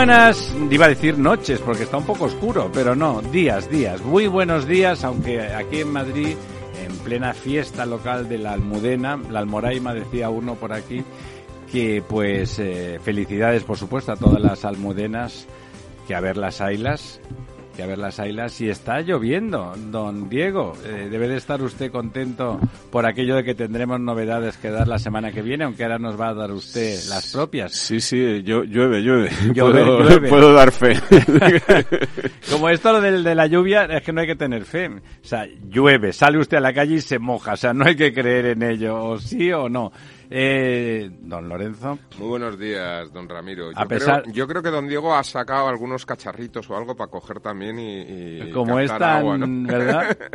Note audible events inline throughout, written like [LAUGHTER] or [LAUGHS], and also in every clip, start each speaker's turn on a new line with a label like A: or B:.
A: Buenas, iba a decir noches porque está un poco oscuro, pero no, días, días. Muy buenos días, aunque aquí en Madrid, en plena fiesta local de la Almudena, la Almoraima decía uno por aquí, que pues eh, felicidades por supuesto a todas las almudenas, que a ver las ailas, a ver las ailas y está lloviendo, don Diego. Eh, debe de estar usted contento por aquello de que tendremos novedades que dar la semana que viene, aunque ahora nos va a dar usted las propias.
B: Sí, sí, yo, llueve, llueve.
A: Llueve,
B: puedo,
A: llueve.
B: puedo dar fe. [LAUGHS]
A: Como esto lo del de la lluvia, es que no hay que tener fe. O sea, llueve, sale usted a la calle y se moja. O sea, no hay que creer en ello, o sí o no. Eh, don Lorenzo.
C: Muy buenos días, don Ramiro. Yo,
A: A pesar-
C: creo, yo creo que don Diego ha sacado algunos cacharritos o algo para coger también y, y
A: Como es tan,
C: agua, ¿no?
A: ¿verdad? [LAUGHS]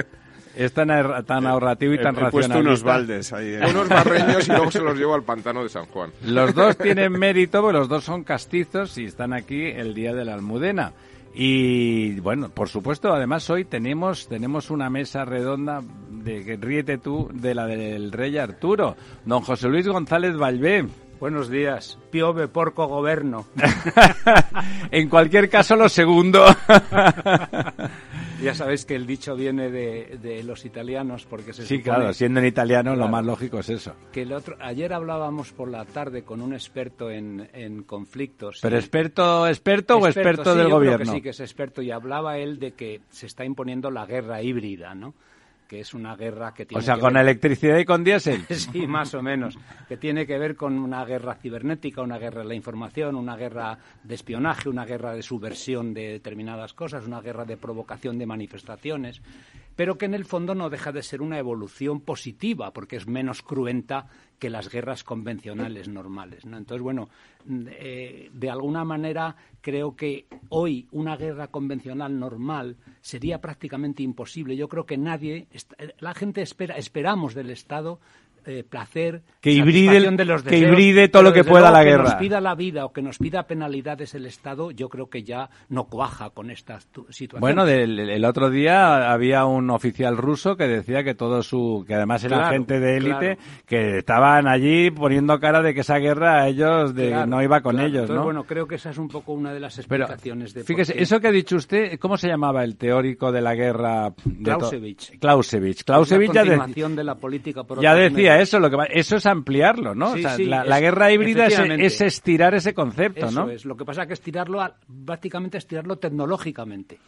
A: Es tan, tan ahorrativo y
B: He,
A: tan
B: he puesto unos
A: racionalista.
B: baldes ahí. eh.
C: Unos barreños y luego se los [LAUGHS] llevo al pantano de San Juan.
A: Los dos tienen mérito, porque los dos son castizos y están aquí el día de la Almudena. Y bueno, por supuesto, además hoy tenemos tenemos una mesa redonda de que ríete tú de la del rey Arturo, don José Luis González Valvé.
D: Buenos días. Piove porco goberno. [LAUGHS]
A: en cualquier caso, lo segundo. [LAUGHS]
D: Ya sabéis que el dicho viene de, de los italianos porque se
A: sí,
D: supone
A: claro, siendo en italiano lo más lógico es eso.
D: que el otro ayer hablábamos por la tarde con un experto en, en conflictos.
A: Pero
D: y-
A: experto, experto o experto
D: sí,
A: del
D: yo creo
A: gobierno.
D: que sí que es experto y hablaba él de que se está imponiendo la guerra híbrida, ¿no? Que es una guerra que tiene
A: O sea,
D: que
A: con
D: ver-
A: electricidad y con diésel. [LAUGHS]
D: Sí, más o menos. Que tiene que ver con una guerra cibernética, una guerra de la información, una guerra de espionaje, una guerra de subversión de determinadas cosas, una guerra de provocación de manifestaciones, pero que en el fondo no deja de ser una evolución positiva, porque es menos cruenta que las guerras convencionales normales. ¿no? Entonces, bueno, mm, eh, de alguna manera creo que hoy una guerra convencional normal sería prácticamente imposible. Yo creo que nadie, est- la gente espera, esperamos del Estado eh, placer,
A: Que hibride
D: de los
A: que hibride todo lo
D: pero
A: que pueda la
D: que
A: guerra.
D: nos pida la vida o que nos pida penalidades el Estado, yo creo que ya no cuaja con esta tu- situación.
A: Bueno, del- el otro día había un oficial ruso que decía que todo su, que además era
D: Claro,
A: gente de élite,
D: claro.
A: que estaban allí poniendo cara de que esa guerra a ellos de,
D: Claro,
A: no iba con ellos,
D: Entonces,
A: ¿no?
D: Bueno, creo que esa es un poco una de las
A: Pero
D: explicaciones de por
A: fíjese,
D: qué.
A: eso que ha dicho usted, ¿cómo se llamaba el teórico de la guerra? de
D: Clausewitz.
A: Clausewitz. Clausewitz
D: la
A: ya, de-
D: de la política
A: decía eso, lo que va- eso es ampliarlo, ¿no?
D: Sí,
A: o sea,
D: sí,
A: la, guerra híbrida es, estirar ese concepto,
D: Eso
A: ¿no?
D: es. Lo que pasa es que estirarlo, a- básicamente estirarlo tecnológicamente.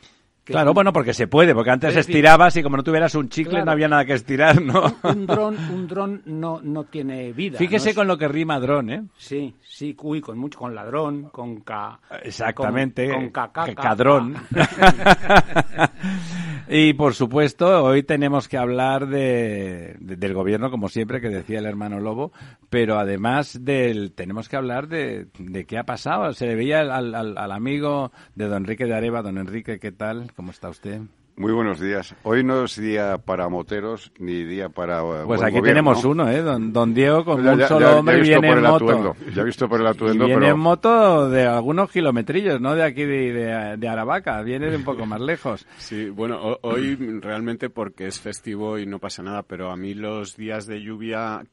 A: Claro,
D: un-
A: bueno, porque se puede, porque antes
D: Es decir,
A: estirabas y como no tuvieras un chicle
D: claro.
A: no había nada que estirar, ¿no?
D: un dron, un dron no, no tiene vida.
A: Fíjese con lo que rima dron, ¿eh?
D: Sí, sí, uy, con mucho, con ladrón, con ca...
A: Exactamente,
D: Con, con ca- ca-
A: que
D: ca-
A: cadrón.
D: ca- [LAUGHS]
A: y por supuesto, hoy tenemos que hablar de, de- del gobierno, como siempre, que decía el hermano Lobo, pero además del, tenemos que hablar de, de qué ha pasado. Se le veía al, al- al amigo de don Enrique de Areva. Don Enrique, ¿qué tal? ¿Cómo está usted?
B: Muy buenos días. Hoy no es día para moteros ni día para. eh,
A: Pues
B: buen
A: aquí
B: gobierno.
A: tenemos uno, ¿eh? Don, don Diego con
B: Ya-
A: un
B: ya-
A: solo
B: ya-
A: hombre y viene en moto.
B: atuendo. Ya he visto por el
A: Y
B: atuendo,
A: viene
B: pero.
A: en moto de algunos kilometrillos, ¿no? De aquí de, de, de Aravaca, viene de un poco más lejos. [LAUGHS]
E: Sí, bueno, ho- hoy realmente porque es festivo y no pasa nada, pero a mí los días de lluvia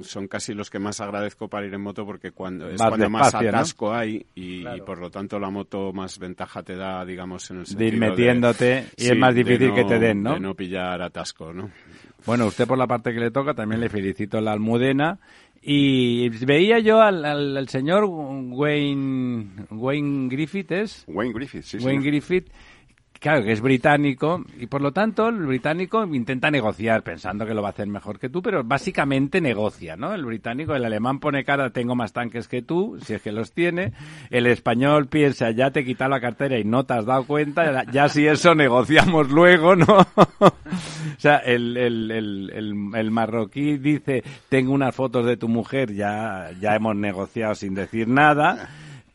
E: son casi los que más agradezco para ir en moto porque cuando es
A: Más
E: cuando más atasco hay y,
D: Claro.
E: y por lo tanto la moto más ventaja te da, digamos, en el
A: De
E: sentido
A: ir metiéndote y es más
E: de
A: difícil que te den, ¿no?
E: De no pillar atasco, ¿no?
A: Bueno, usted por la parte que le toca también le felicito la almudena. Y veía yo al, al- al señor Wayne, Wayne Griffith, ¿es?
B: Wayne Griffith, sí,
A: Wayne
B: señor.
A: Griffith, claro que es británico y por lo tanto el británico intenta negociar pensando que lo va a hacer mejor que tú, pero básicamente negocia, ¿no? El británico, el alemán pone cara, tengo más tanques que tú, si es que los tiene, el español piensa, ya te he quitado la cartera y no te has dado cuenta, ya, si eso negociamos luego, ¿no? [LAUGHS] o sea, el, el, el, el marroquí dice, tengo unas fotos de tu mujer, ya, ya hemos negociado sin decir nada.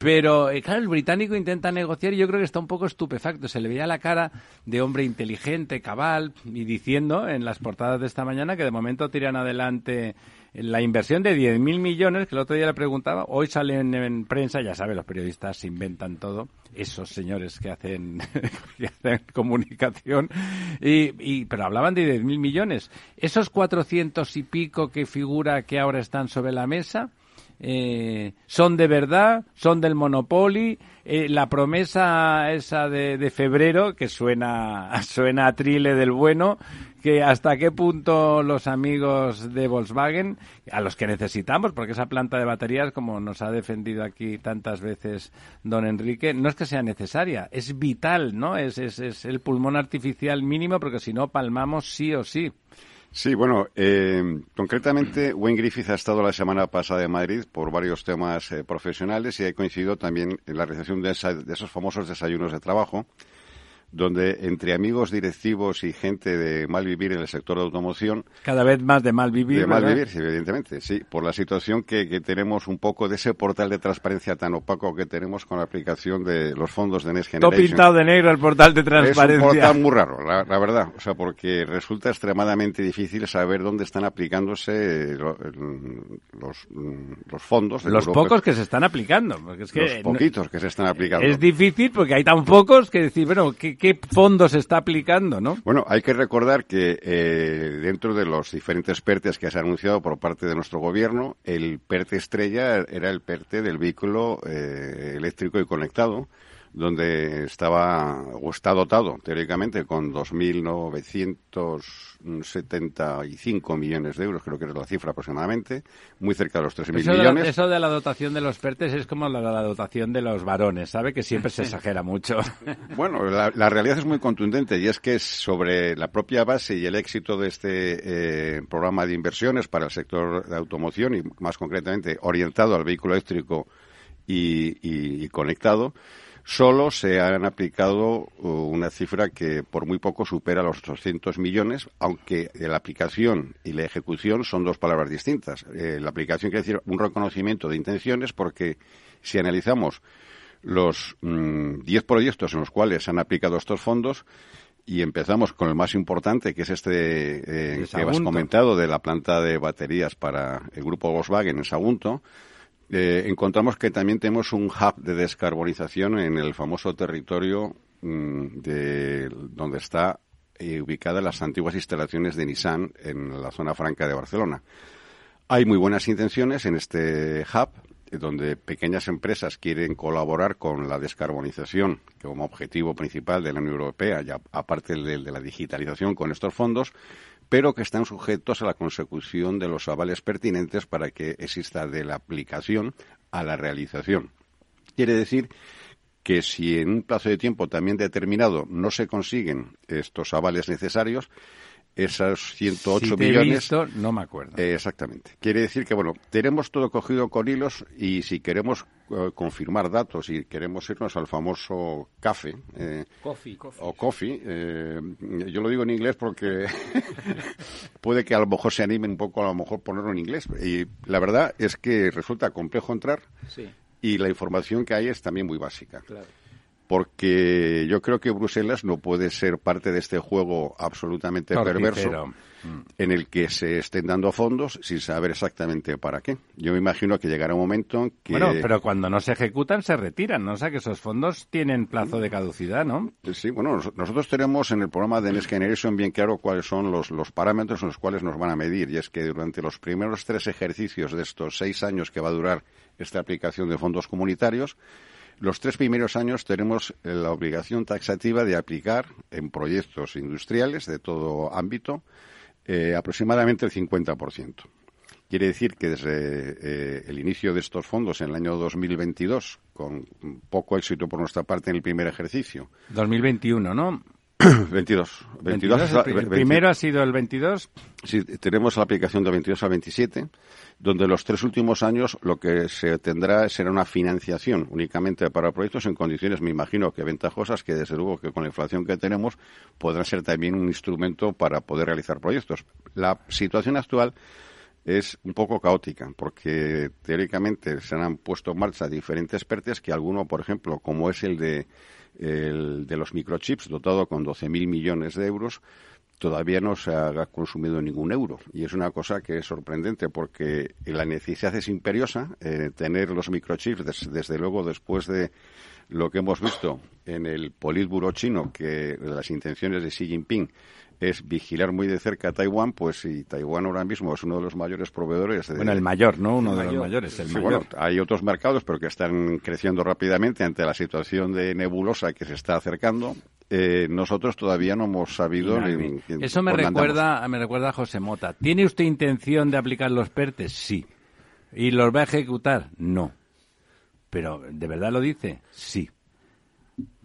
A: Pero, eh, claro, el británico intenta negociar y yo creo que está un poco estupefacto. Se le veía la cara de hombre inteligente, cabal, y diciendo en las portadas de esta mañana que de momento tiran adelante la inversión de 10.000 millones, que el otro día le preguntaba, hoy salen en prensa, ya sabe, los periodistas se inventan todo, esos señores que hacen, [LAUGHS] que hacen comunicación, y, y- pero hablaban de 10.000 millones. Esos 400 y pico que figura que ahora están sobre la mesa, eh, son de verdad, son del Monopoly. Eh, la promesa esa de, de febrero, que suena, [LAUGHS] suena a trile del bueno, que hasta qué punto los amigos de Volkswagen, a los que necesitamos, porque esa planta de baterías, como nos ha defendido aquí tantas veces don Enrique, no es que sea necesaria, es vital, ¿no? Es, es, es el pulmón artificial mínimo, porque si no, palmamos sí o sí.
B: Sí, bueno, eh, concretamente Wayne Griffith ha estado la semana pasada en Madrid por varios temas eh, profesionales y ha coincidido también en la realización de, esa- de esos famosos desayunos de trabajo, donde entre amigos directivos y gente de mal vivir en el sector de automoción,
A: Cada vez más de mal vivir.
B: de mal vivir, sí, evidentemente, sí, por la situación que, que tenemos un poco de ese portal de transparencia tan opaco que tenemos con la aplicación de los fondos de Next
A: Todo
B: Generation.
A: pintado de negro el portal de
B: Es un
A: transparencia.
B: portal muy raro, la, la verdad. O sea, porque resulta extremadamente difícil saber dónde están aplicándose eh, los, mm, los fondos. de
A: Los
B: Europa.
A: pocos que se están aplicando. Porque es que
B: Los
A: no-
B: poquitos que se están aplicando.
A: es difícil porque hay tan pocos que decir, bueno, ¿qué, qué fondo se está aplicando, no?
B: Bueno, hay que recordar que eh, dentro de los diferentes PERTES que se han anunciado por parte de nuestro gobierno, el PERTE estrella era el PERTE del vehículo eh, eléctrico y conectado, donde estaba o está dotado teóricamente con 2.975 millones de euros, creo que es la cifra aproximadamente, muy cerca de los 3.000
A: Eso de, la,
B: millones.
A: eso de la dotación de los PERTES es como la, la dotación de los varones, ¿sabe? Que siempre se [LAUGHS] exagera mucho. [LAUGHS]
B: Bueno, la, la realidad es muy contundente y es que sobre la propia base y el éxito de este eh, programa de inversiones para el sector de automoción y más concretamente orientado al vehículo eléctrico y, y- y conectado, solo se han aplicado uh, una cifra que por muy poco supera los 800 millones, aunque la aplicación y la ejecución son dos palabras distintas. Eh, la aplicación quiere decir un reconocimiento de intenciones porque si analizamos los mm, 10 proyectos en los cuales se han aplicado estos fondos y empezamos con el más importante, que es este eh, que has comentado de la planta de baterías para el grupo Volkswagen en Sagunto. Eh, encontramos que también tenemos un hub de descarbonización en el famoso territorio mm, de donde está eh, ubicada las antiguas instalaciones de Nissan en la zona franca de Barcelona. Hay muy buenas intenciones en este hub, eh, donde pequeñas empresas quieren colaborar con la descarbonización como objetivo principal de la Unión Europea, ya aparte del de la digitalización con estos fondos, pero que están sujetos a la consecución de los avales pertinentes para que exista de la aplicación a la realización. Quiere decir que si en un plazo de tiempo también determinado no se consiguen estos avales necesarios, esos 108
A: si te he
B: millones
A: visto, no me acuerdo.
B: eh, exactamente. Quiere decir que, bueno, tenemos todo cogido con hilos y si queremos eh, confirmar datos y queremos irnos al famoso CAFE eh,
D: Coffee.
B: o coffee, eh, yo lo digo en inglés porque [LAUGHS] puede que a lo mejor se anime un poco a lo mejor ponerlo en inglés. Y la verdad es que resulta complejo entrar
D: Sí,
B: y la información que hay es también muy básica
D: claro.
B: Porque yo creo que Bruselas no puede ser parte de este juego absolutamente perverso en el que se estén dando fondos sin saber exactamente para qué. Yo me imagino que llegará un momento que...
A: Bueno, pero cuando no se ejecutan se retiran, ¿no? O sea que esos fondos tienen plazo de caducidad, ¿no?
B: Sí, bueno, nosotros tenemos en el programa de Next Generation bien claro cuáles son los, los parámetros en los cuales nos van a medir. Y es que durante los primeros tres ejercicios de estos seis años que va a durar esta aplicación de fondos comunitarios, los tres primeros años tenemos la obligación taxativa de aplicar en proyectos industriales de todo ámbito eh, aproximadamente el 50%. Quiere decir que desde eh, el inicio de estos fondos en el año 2022, con poco éxito por nuestra parte en el primer ejercicio.
A: 2021, ¿no? [COUGHS]
B: 22.
A: 22, el primero ha sido el 22.
B: Sí, tenemos la aplicación de 22 al 27, donde los tres últimos años lo que se tendrá será una financiación únicamente para proyectos en condiciones, me imagino que ventajosas, que desde luego que con la inflación que tenemos podrá ser también un instrumento para poder realizar proyectos. La situación actual es un poco caótica, porque teóricamente se han puesto en marcha diferentes PERTES que alguno, por ejemplo, como es el de el de los microchips, dotado con 12.000 millones de euros, todavía no se ha consumido ningún euro. Y es una cosa que es sorprendente porque la necesidad es imperiosa. Eh, tener los microchips, desde luego, después de lo que hemos visto en el Politburo chino, que las intenciones de Xi Jinping es vigilar muy de cerca a Taiwán, pues si Taiwán ahora mismo es uno de los mayores proveedores. De,
A: bueno, el mayor, ¿no? Uno de los mayores. El
B: Bueno, hay otros mercados, pero que están creciendo rápidamente ante la situación de nebulosa que se está acercando. Eh, nosotros todavía no hemos sabido.
A: Eso me recuerda, me recuerda a José Mota. ¿Tiene usted intención de aplicar los PERTES? Sí. ¿Y los va a ejecutar? No. Pero, ¿de verdad lo dice? Sí.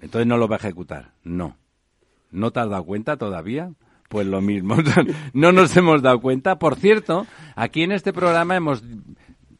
A: Entonces no los va a ejecutar. No. ¿No te has dado cuenta todavía? Pues lo mismo. [LAUGHS] no nos hemos dado cuenta. Por cierto, aquí en este programa hemos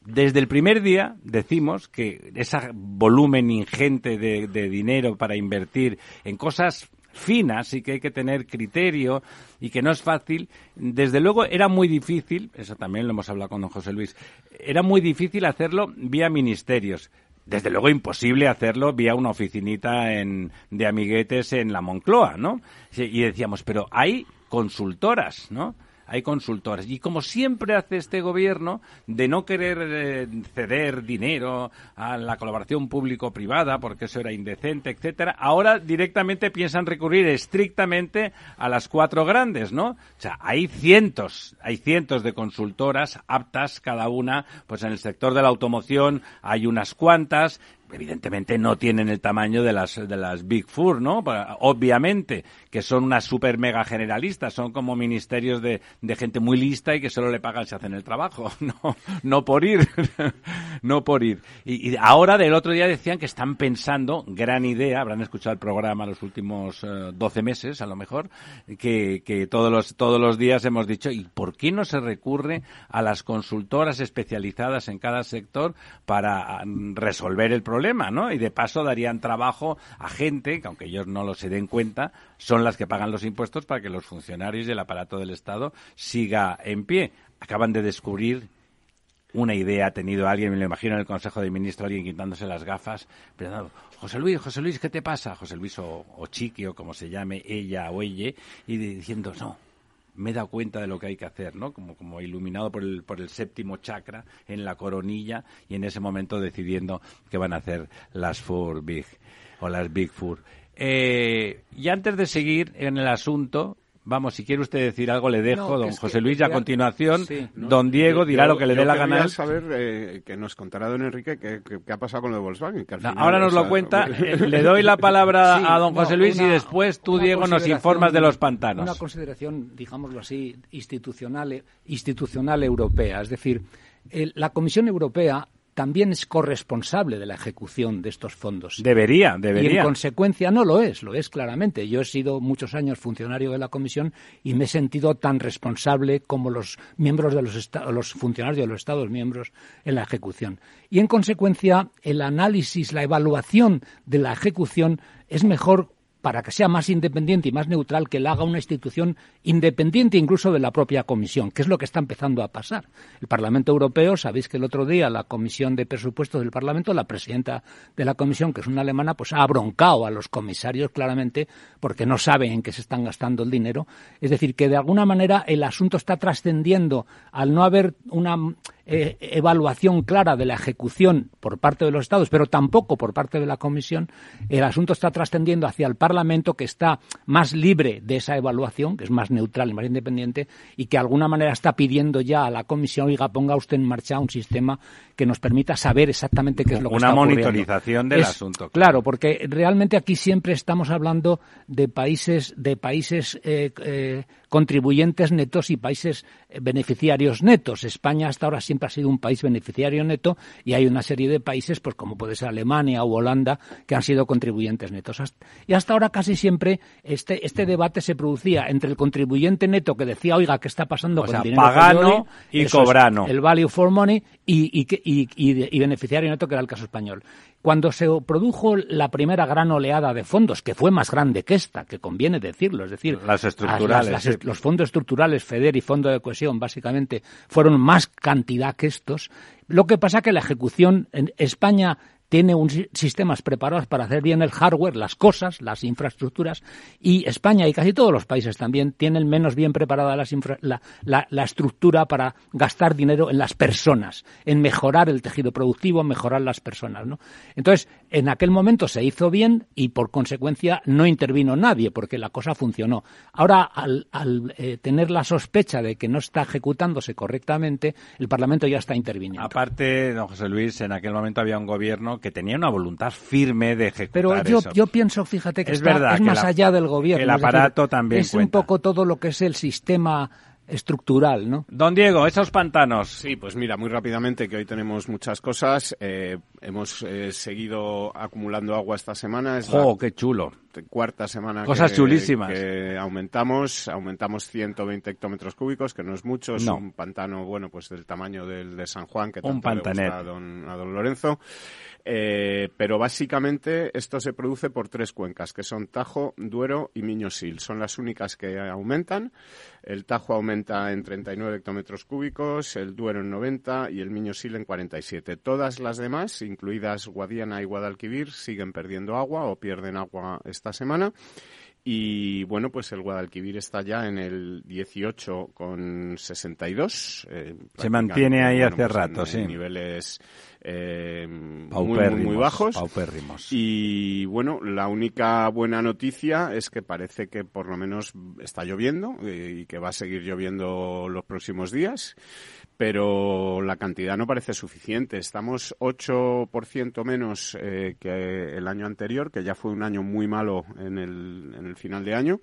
A: desde el primer día decimos que ese volumen ingente de, dinero para invertir en cosas finas y que hay que tener criterio y que no es fácil. Desde luego era muy difícil, eso también lo hemos hablado con don José Luis, era muy difícil hacerlo vía ministerios desde luego imposible hacerlo vía una oficinita en, de amiguetes en la Moncloa, ¿no? Y decíamos, pero hay consultoras, ¿no? hay consultoras. Y como siempre hace este gobierno, de no querer eh, ceder dinero a la colaboración público-privada, porque eso era indecente, etcétera, ahora directamente piensan recurrir estrictamente a las cuatro grandes, ¿no? O sea, hay cientos, hay cientos de consultoras aptas cada una, pues en el sector de la automoción hay unas cuantas, evidentemente no tienen el tamaño de las de las Big Four, ¿no? Obviamente, que son unas super mega generalistas, son como ministerios de, de gente muy lista y que solo le pagan si hacen el trabajo, [LAUGHS] no, no por ir, [LAUGHS] no por ir. Y, ahora del otro día decían que están pensando, gran idea, habrán escuchado el programa los últimos 12 eh, meses a lo mejor, que, que todos los, todos los días hemos dicho, ¿y por qué no se recurre a las consultoras especializadas en cada sector para mm, resolver el problema, ¿no? Y de paso darían trabajo a gente que, aunque ellos no lo se den cuenta, son las que pagan los impuestos para que los funcionarios y el aparato del Estado siga en pie. Acaban de descubrir una idea ha tenido alguien, me lo imagino en el Consejo de Ministros, alguien quitándose las gafas, pero José Luis, José Luis, ¿qué te pasa? José Luis o, o o como se llame, ella o ella, y diciendo, no, me he dado cuenta de lo que hay que hacer, ¿no? Como, como iluminado por el, por el séptimo chakra en la coronilla y en ese momento decidiendo que van a hacer las Four Big o las Big Four. Eh, y antes de seguir en el asunto, Vamos, si quiere usted decir algo, le dejo, don José Luis, y a continuación, don Diego dirá lo que le dé la gana.
E: saber eh, que nos contará don Enrique qué, ha pasado con lo de Volkswagen.
A: ahora nos lo cuenta, [LAUGHS] eh, le doy la palabra a don José Luis y después tú, Diego, nos informas de los pantanos.
D: Una consideración, digámoslo así, institucional, institucional europea. Es decir, la Comisión Europea también es corresponsable de la ejecución de estos fondos.
A: Debería, debería.
D: Y en consecuencia no lo es, lo es claramente. Yo he sido muchos años funcionario de la Comisión y me he sentido tan responsable como los miembros de los, los funcionarios de los Estados miembros en la ejecución. Y en consecuencia el análisis, la evaluación de la ejecución es mejor para que sea más independiente y más neutral, que la haga una institución independiente incluso de la propia Comisión, que es lo que está empezando a pasar. El Parlamento Europeo, sabéis que el otro día la Comisión de Presupuestos del Parlamento, la presidenta de la Comisión, que es una alemana, pues ha broncado a los comisarios claramente porque no saben en qué se están gastando el dinero. Es decir, que de alguna manera el asunto está trascendiendo al no haber una eh, evaluación clara de la ejecución por parte de los Estados, pero tampoco por parte de la Comisión, el asunto está trascendiendo hacia el Parlamento, que está más libre de esa evaluación, que es más neutral y más independiente, y que de alguna manera está pidiendo ya a la Comisión, oiga, ponga usted en marcha un sistema que nos permita saber exactamente qué es lo que está
A: ocurriendo. Una monitorización del asunto.
D: Claro. porque realmente aquí siempre estamos hablando de países, de países eh, eh, contribuyentes netos y países eh, beneficiarios netos. España hasta ahora siempre ha sido un país beneficiario neto y hay una serie de países, pues como puede ser Alemania o Holanda, que han sido contribuyentes netos. Y hasta ahora casi siempre este, este debate se producía entre el contribuyente neto que decía, oiga, ¿qué está pasando con el dinero
A: pagano y cobrano?
D: el value for money y, y, y beneficiario neto, que era el caso español. Cuando se produjo la primera gran oleada de fondos, que fue más grande que esta, que conviene decirlo, es decir,
A: las estructurales,
D: los fondos estructurales, FEDER y Fondo de Cohesión, básicamente, fueron más cantidad que estos. Lo que pasa que la ejecución en España tiene un, sistemas preparados para hacer bien el hardware, las cosas, las infraestructuras, y España y casi todos los países también tienen menos bien preparada la, la, estructura para gastar dinero en las personas, en mejorar el tejido productivo, mejorar las personas. ¿no? Entonces, en aquel momento se hizo bien y por consecuencia no intervino nadie porque la cosa funcionó. Ahora, al, eh, tener la sospecha de que no está ejecutándose correctamente, el Parlamento ya está interviniendo.
A: Aparte, don José Luis, en aquel momento había un gobierno que tenía una voluntad firme de ejecutar
D: Pero yo, yo pienso, fíjate, que es, verdad, es más allá del gobierno.
A: El aparato también
D: Es un poco todo lo que es el sistema estructural, ¿no?
A: Don Diego, esos pantanos.
E: Sí, pues mira, muy rápidamente, que hoy tenemos muchas cosas. Eh, hemos eh, seguido acumulando agua esta semana.
A: Es ¡Oh, qué chulo!
E: Cuarta semana
A: Cosas
E: que,
A: chulísimas.
E: que aumentamos, aumentamos 120 hectómetros cúbicos, que no es mucho, es un pantano, bueno, pues del tamaño del de San Juan, que tanto un le a don, a don Lorenzo. Eh, pero básicamente esto se produce por tres cuencas, que son Tajo, Duero y Miño-Sil. Son las únicas que aumentan. El Tajo aumenta en 39 hectómetros cúbicos, el Duero en 90 y el Miño-Sil en 47. Todas las demás, incluidas Guadiana y Guadalquivir, siguen perdiendo agua o pierden agua esta semana. Y bueno, pues el Guadalquivir está ya en el 18 con 62.
A: Eh, Se mantiene ahí hace
E: pues
A: rato, sí.
E: niveles eh, muy, muy, bajos. Y bueno, la única buena noticia es que parece que por lo menos está lloviendo eh, y que va a seguir lloviendo los próximos días pero la cantidad no parece suficiente. Estamos 8% menos eh, que el año anterior, que ya fue un año muy malo en el, final de año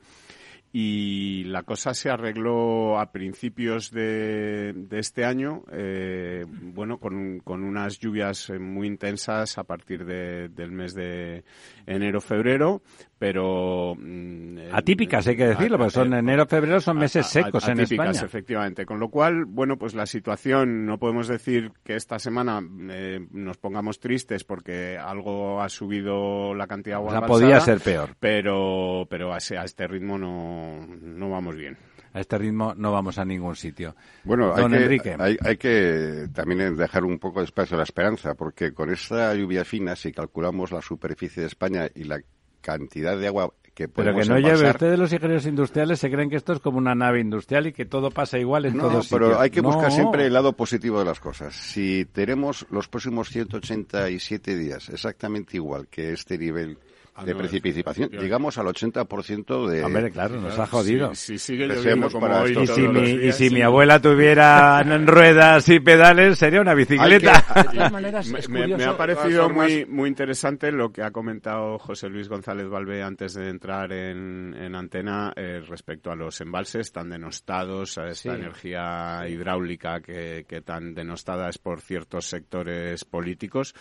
E: y la cosa se arregló a principios de, este año, eh, bueno, con, unas lluvias muy intensas a partir de, del mes de enero-febrero, pero...
A: Mm, atípicas, hay que decirlo, porque son enero-febrero son meses secos en España.
E: efectivamente. Con lo cual, bueno, pues la situación, no podemos decir que esta semana eh, nos pongamos tristes porque algo ha subido la cantidad de agua.
A: O sea, podía ser peor.
E: Pero, pero a, a este ritmo no no, vamos bien
A: a este ritmo no vamos a ningún sitio.
B: Bueno, hay que, Enrique. Hay, que también dejar un poco de espacio a la esperanza, porque con esta lluvia fina, si calculamos la superficie de España y la cantidad de agua que
A: podemos Pero que no lleve. Ustedes los ingenieros industriales se creen que esto es como una nave industrial y que todo pasa igual en todos sitios.
B: pero hay que buscar siempre el lado positivo de las cosas. Si tenemos los próximos 187 días exactamente igual que este nivel Ah, de precipitación, digamos al 80% de...
A: Hombre, claro, nos ha jodido.
E: Si, sigue lloviendo como hoy,
A: y, si mi, y si mi abuela tuviera [LAUGHS] ruedas y pedales, sería una bicicleta. [LAUGHS]
E: me, ha parecido muy, muy interesante lo que ha comentado José Luis González Valve antes de entrar en, en antena eh, respecto a los embalses tan denostados, a esta energía hidráulica que, que, tan denostada es por ciertos sectores políticos,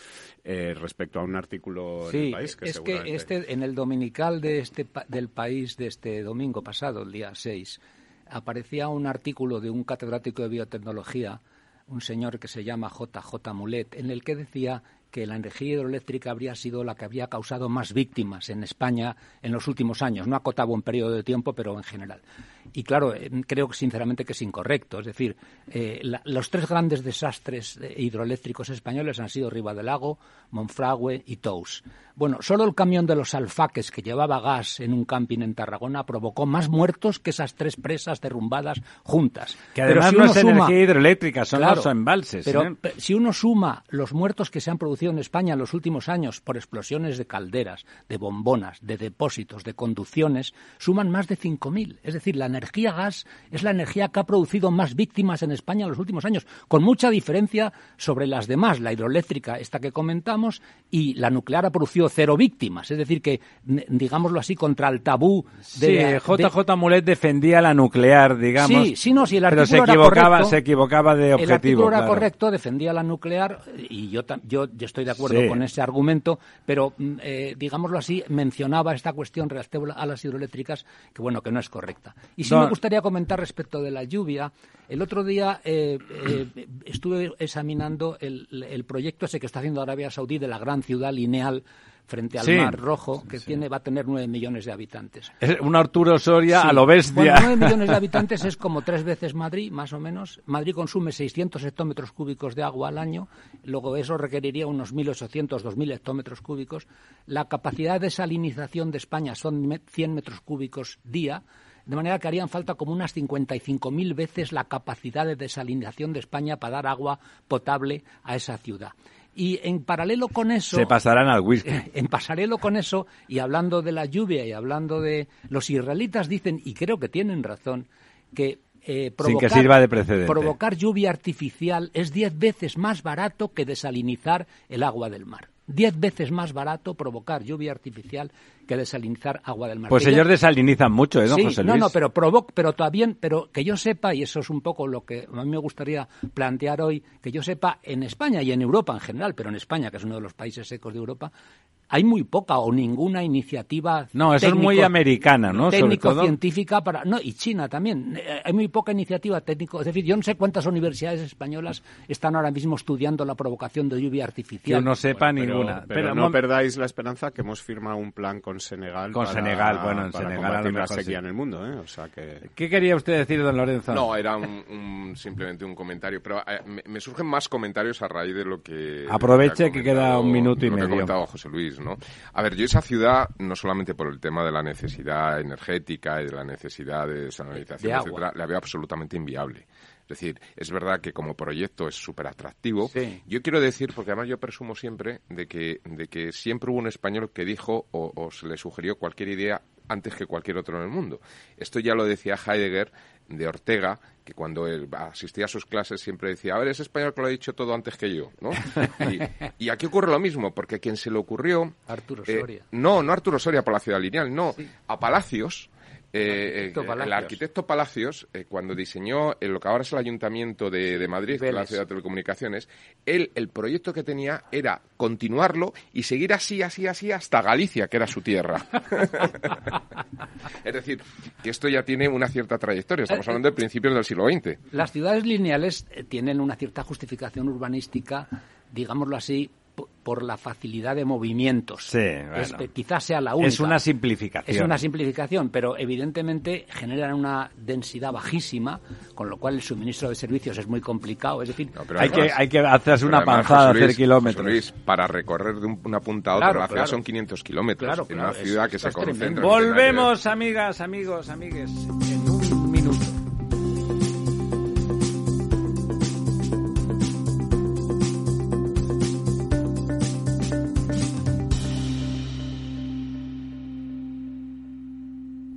E: eh, respecto a un artículo en el país que
D: es seguramente... Este, en el dominical de este, del país de este domingo pasado, el día 6, aparecía un artículo de un catedrático de biotecnología, un señor que se llama JJ Mulet, en el que decía que la energía hidroeléctrica habría sido la que había causado más víctimas en España en los últimos años. No acotaba un periodo de tiempo, pero en general. Y claro, eh, creo sinceramente que es incorrecto. Es decir, eh, los tres grandes desastres eh, hidroeléctricos españoles han sido Lago, Monfragüe y Tous. Bueno, solo el camión de los alfaques que llevaba gas en un camping en Tarragona provocó más muertos que esas tres presas derrumbadas juntas.
A: Que además no es energía hidroeléctrica, son los embalses.
D: Pero si uno suma los muertos que se han producido en España en los últimos años por explosiones de calderas, de bombonas, de depósitos, de conducciones, suman más de 5.000. Es decir, la energía gas es la energía que ha producido más víctimas en España en los últimos años, con mucha diferencia sobre las demás. La hidroeléctrica, esta que comentamos, y la nuclear ha producido cero víctimas. Es decir, que, digámoslo así, contra el tabú
A: de... Sí, JJ Mulet defendía la nuclear, digamos.
D: Sí, sí, no, si el
A: Pero se equivocaba, se equivocaba de objetivo. El
D: artículo era correcto, defendía la nuclear, y yo, yo, yo estoy de acuerdo con ese argumento, pero, mm, eh, digámoslo así, mencionaba esta cuestión relativa a las hidroeléctricas, que bueno, que no es correcta. Y sí me gustaría comentar respecto de la lluvia. El otro día eh, eh, estuve examinando el, el proyecto ese que está haciendo Arabia Saudí de la gran ciudad lineal frente al Mar Rojo, que tiene va a tener nueve millones de habitantes.
A: Es un Arturo Soria a lo bestia.
D: Bueno, nueve millones de [LAUGHS] habitantes es como tres veces Madrid, más o menos. Madrid consume 600 hectómetros cúbicos de agua al año, luego eso requeriría unos 1.800, 2.000 hectómetros cúbicos. La capacidad de salinización de España son 100 metros cúbicos día, de manera que harían falta como unas 55.000 veces la capacidad de desalinización de España para dar agua potable a esa ciudad. Y en paralelo con eso...
A: Se pasarán al whisky. [LAUGHS]
D: En paralelo con eso, y hablando de la lluvia y hablando de... Los israelitas dicen, y creo que tienen razón, que
A: eh, provocar, que sirva de precedente.
D: provocar lluvia artificial es diez veces más barato que desalinizar el agua del mar diez veces más barato provocar lluvia artificial que desalinizar agua del mar.
A: Pues ellos desalinizan mucho, ¿eh, don José
D: Luis? No, no, pero provoc, pero también, pero que yo sepa, y eso es un poco lo que a mí me gustaría plantear hoy, que yo sepa en España y en Europa en general, pero en España, que es uno de los países secos de Europa, hay muy poca o ninguna iniciativa.
A: No, eso es muy americana, ¿no?
D: Técnico-científica para. No, y China también. Eh, hay muy poca iniciativa técnico. Es decir, yo no sé cuántas universidades españolas están ahora mismo estudiando la provocación de lluvia artificial.
A: Que no sepa ninguna.
E: Pero, no perdáis la esperanza que hemos firmado un plan con Senegal.
A: Con Senegal, bueno, en Senegal
E: la sequía en el mundo, ¿eh? O sea que...
A: ¿Qué quería usted decir, don Lorenzo?
C: No, era un, simplemente un comentario. Pero eh, me, surgen más comentarios a raíz de lo que.
A: Aproveche que queda un minuto y medio.
C: Que ha comentado José Luis, ¿no? A ver, yo esa ciudad, no solamente por el tema de la necesidad energética y de la necesidad de sanitización, etcétera, la veo absolutamente inviable. Es decir, es verdad que como proyecto es súper atractivo. Yo quiero decir, porque además yo presumo siempre de que, de que siempre hubo un español que dijo o, o se le sugirió cualquier idea antes que cualquier otro en el mundo. Esto ya lo decía Heidegger de Ortega, que cuando él asistía a sus clases siempre decía, a ver, es español que lo ha dicho todo antes que yo, ¿no? [LAUGHS] Y, aquí ocurre lo mismo, porque quien se le ocurrió...
D: Arturo eh, Soria.
C: no, no Arturo Soria por la ciudad lineal, no. A Palacios, eh, el arquitecto Palacios, eh, cuando diseñó lo que ahora es el Ayuntamiento de, Madrid, la ciudad de telecomunicaciones, él, el proyecto que tenía era continuarlo y seguir así, así, así hasta Galicia, que era su tierra. [LAUGHS] es decir, que esto ya tiene una cierta trayectoria. Estamos hablando de principios del siglo XX.
D: Las ciudades lineales tienen una cierta justificación urbanística, digámoslo así, por la facilidad de movimientos.
A: Sí,
D: quizás sea la única.
A: Es una simplificación.
D: Es una simplificación, pero evidentemente generan una densidad bajísima, con lo cual el suministro de servicios es muy complicado. Es decir,
A: hay, que, hay que hacerse una panzada, hacer kilómetros.
C: para recorrer de una punta a otra la ciudad son 500 kilómetros. en una ciudad que se concentra.
A: Volvemos, amigas, amigos, amigues,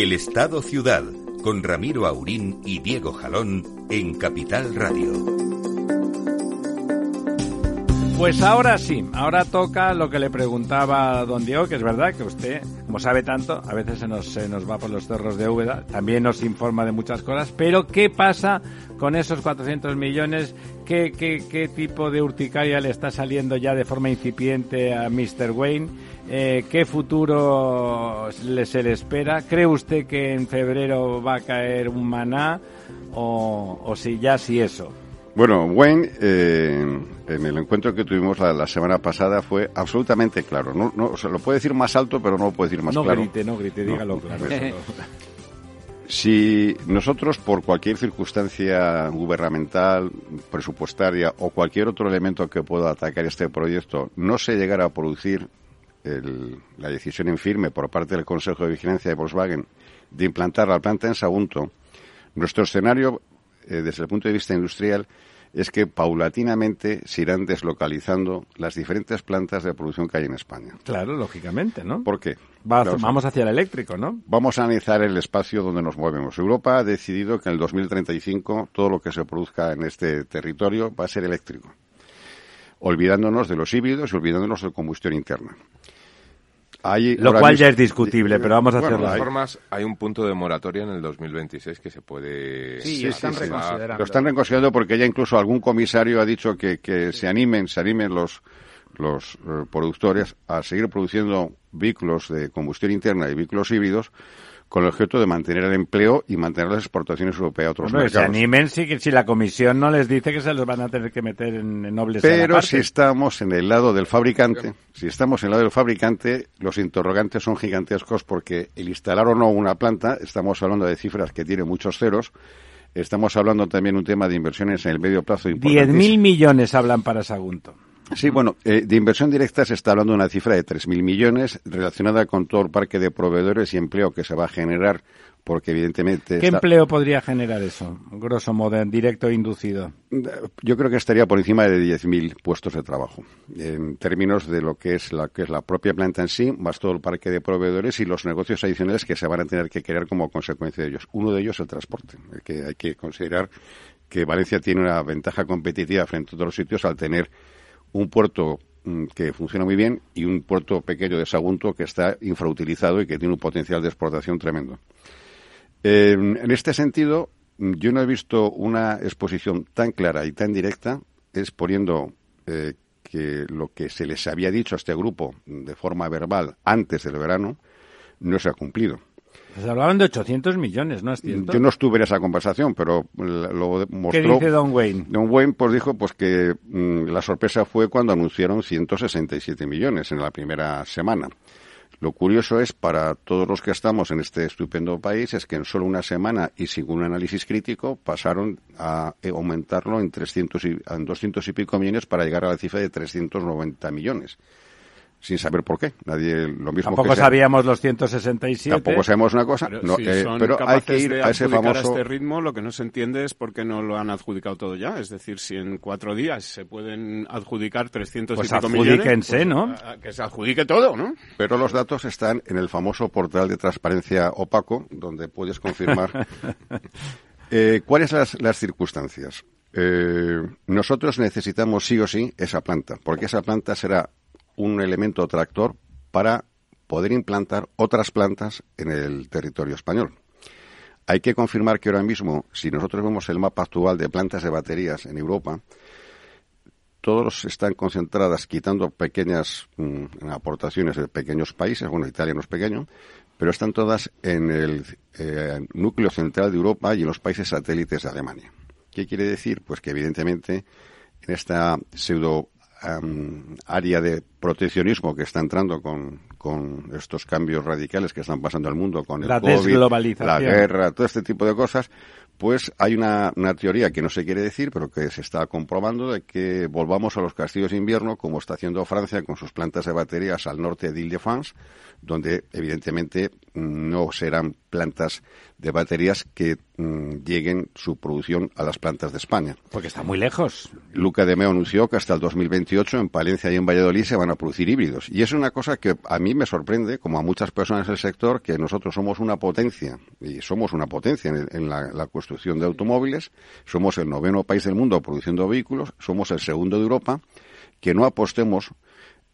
F: El Estado Ciudad, con Ramiro Aurín y Diego Jalón en Capital Radio.
A: Pues ahora sí, ahora toca lo que le preguntaba don Diego, que es verdad que usted, como sabe tanto, a veces se nos, se nos va por los cerros de Úbeda, también nos informa de muchas cosas, pero ¿qué pasa con esos 400 millones? ¿Qué, tipo de urticaria le está saliendo ya de forma incipiente a Mr. Wayne? Eh, ¿Qué futuro se le espera? ¿Cree usted que en febrero va a caer un maná o, si ya si eso?
B: Bueno, Wayne, eh, en el encuentro que tuvimos la, semana pasada fue absolutamente claro. No, no, se lo puede decir más alto, pero no lo puede decir más claro.
A: No grite, no grite, dígalo [LAUGHS] claro.
B: Si nosotros, por cualquier circunstancia gubernamental, presupuestaria o cualquier otro elemento que pueda atacar este proyecto, no se llegara a producir la decisión en firme por parte del Consejo de Vigilancia de Volkswagen de implantar la planta en Sagunto, nuestro escenario, eh, desde el punto de vista industrial, es que paulatinamente se irán deslocalizando las diferentes plantas de producción que hay en España.
A: Claro, lógicamente, ¿no?
B: ¿Por qué?
A: vamos hacia el eléctrico, ¿no?
B: Vamos a analizar el espacio donde nos movemos. Europa ha decidido que en el 2035 todo lo que se produzca en este territorio va a ser eléctrico, olvidándonos de los híbridos y olvidándonos de combustión interna.
A: Lo cual ya es discutible, pero vamos a hacerlo. De
C: todas formas, hay un punto de moratoria en el 2026 que se puede...
D: Sí, están reconsiderando.
B: Lo están reconsiderando porque ya incluso algún comisario ha dicho que, que se animen, se animen los, los eh, productores a seguir produciendo vehículos de combustión interna y vehículos híbridos con el objeto de mantener el empleo y mantener las exportaciones europeas a otros mercados.
A: Se animen si, si la comisión no les dice que se los van a tener que meter en, en nobles
B: Pero si estamos en el lado del fabricante, si estamos en el lado del fabricante, los interrogantes son gigantescos porque el instalar o no una planta, estamos hablando de cifras que tienen muchos ceros, Estamos hablando también un tema de inversiones en el medio plazo.
A: 10.000 millones hablan para Sagunto.
B: Sí, bueno, eh, de inversión directa se está hablando de una cifra de 3.000 millones relacionada con todo el parque de proveedores y empleo que se va a generar, porque evidentemente...
A: ¿Qué empleo podría generar eso, grosso modo, en directo e inducido?
B: Yo creo que estaría por encima de 10.000 puestos de trabajo, en términos de lo que es la, que es la propia planta en sí, más todo el parque de proveedores y los negocios adicionales que se van a tener que crear como consecuencia de ellos. Uno de ellos es el transporte, que hay que considerar que Valencia tiene una ventaja competitiva frente a otros sitios al tener un puerto mm, que funciona muy bien y un puerto pequeño de Sagunto que está infrautilizado y que tiene un potencial de exportación tremendo. en este sentido, yo no he visto una exposición tan clara y tan directa exponiendo eh, que lo que se les había dicho a este grupo de forma verbal antes del verano no se ha cumplido.
A: Se hablaban de 800 millones, ¿no es cierto?
B: Yo no estuve en esa conversación, pero lo mostró...
A: ¿Qué dice Don Wayne?
B: Don Wayne pues dijo pues que mm, la sorpresa fue cuando anunciaron 167 millones en la primera semana. Lo curioso es, para todos los que estamos en este estupendo país, es que en solo una semana y sin un análisis crítico pasaron a eh, aumentarlo en, 300 y, en 200 y pico millones para llegar a la cifra de 390 millones sin saber por qué. Nadie lo mismo
A: Tampoco sabíamos los 167.
B: Tampoco sabemos una cosa. Pero,
E: eh, pero hay que ir a ese famoso. este ritmo, lo que no se entiende es por qué no lo han adjudicado todo ya. Es decir, si en cuatro días se pueden adjudicar 300
A: pues
E: y pico millones,
A: pues, ¿no?
E: que se adjudique todo, ¿no?
B: Pero los datos están en el famoso portal de transparencia opaco, donde puedes confirmar. [LAUGHS] eh, ¿Cuáles son las, las circunstancias? Eh, nosotros necesitamos sí o sí esa planta, porque esa planta será un elemento tractor para poder implantar otras plantas en el territorio español. Hay que confirmar que ahora mismo, si nosotros vemos el mapa actual de plantas de baterías en Europa, todos están concentradas, quitando pequeñas mm, aportaciones de pequeños países, bueno, Italia no es pequeño, pero están todas en el eh, núcleo central de Europa y en los países satélites de Alemania. ¿Qué quiere decir? Pues que evidentemente en esta pseudo área de proteccionismo que está entrando con, estos cambios radicales que están pasando al mundo, con el
A: la
B: COVID, la guerra, todo este tipo de cosas, pues hay una, una, teoría que no se quiere decir, pero que se está comprobando de que volvamos a los castillos de invierno, como está haciendo Francia con sus plantas de baterías al norte de Ile-de-France, donde evidentemente no serán plantas de baterías que mm, lleguen su producción a las plantas de España.
A: Porque está muy lejos.
B: Luca de Meo anunció que hasta el 2028 en Palencia y en Valladolid se van a producir híbridos. Y es una cosa que a mí me sorprende, como a muchas personas del sector, que nosotros somos una potencia, y somos una potencia en, la, la construcción de automóviles, somos el noveno país del mundo produciendo vehículos, somos el segundo de Europa, que no apostemos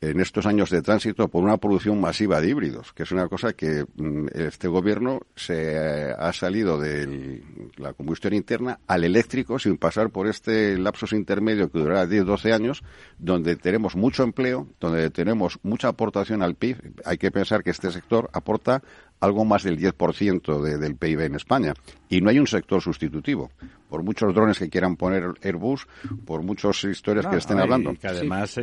B: en estos años de tránsito por una producción masiva de híbridos, que es una cosa que mm, este gobierno se ha salido de la combustión interna al eléctrico sin pasar por este lapso intermedio que durará 10-12 años, donde tenemos mucho empleo, donde tenemos mucha aportación al PIB. Hay que pensar que este sector aporta algo más del 10% del PIB en España. Y no hay un sector sustitutivo. Por muchos drones que quieran poner Airbus, por muchas historias que estén hablando.
A: Y, además,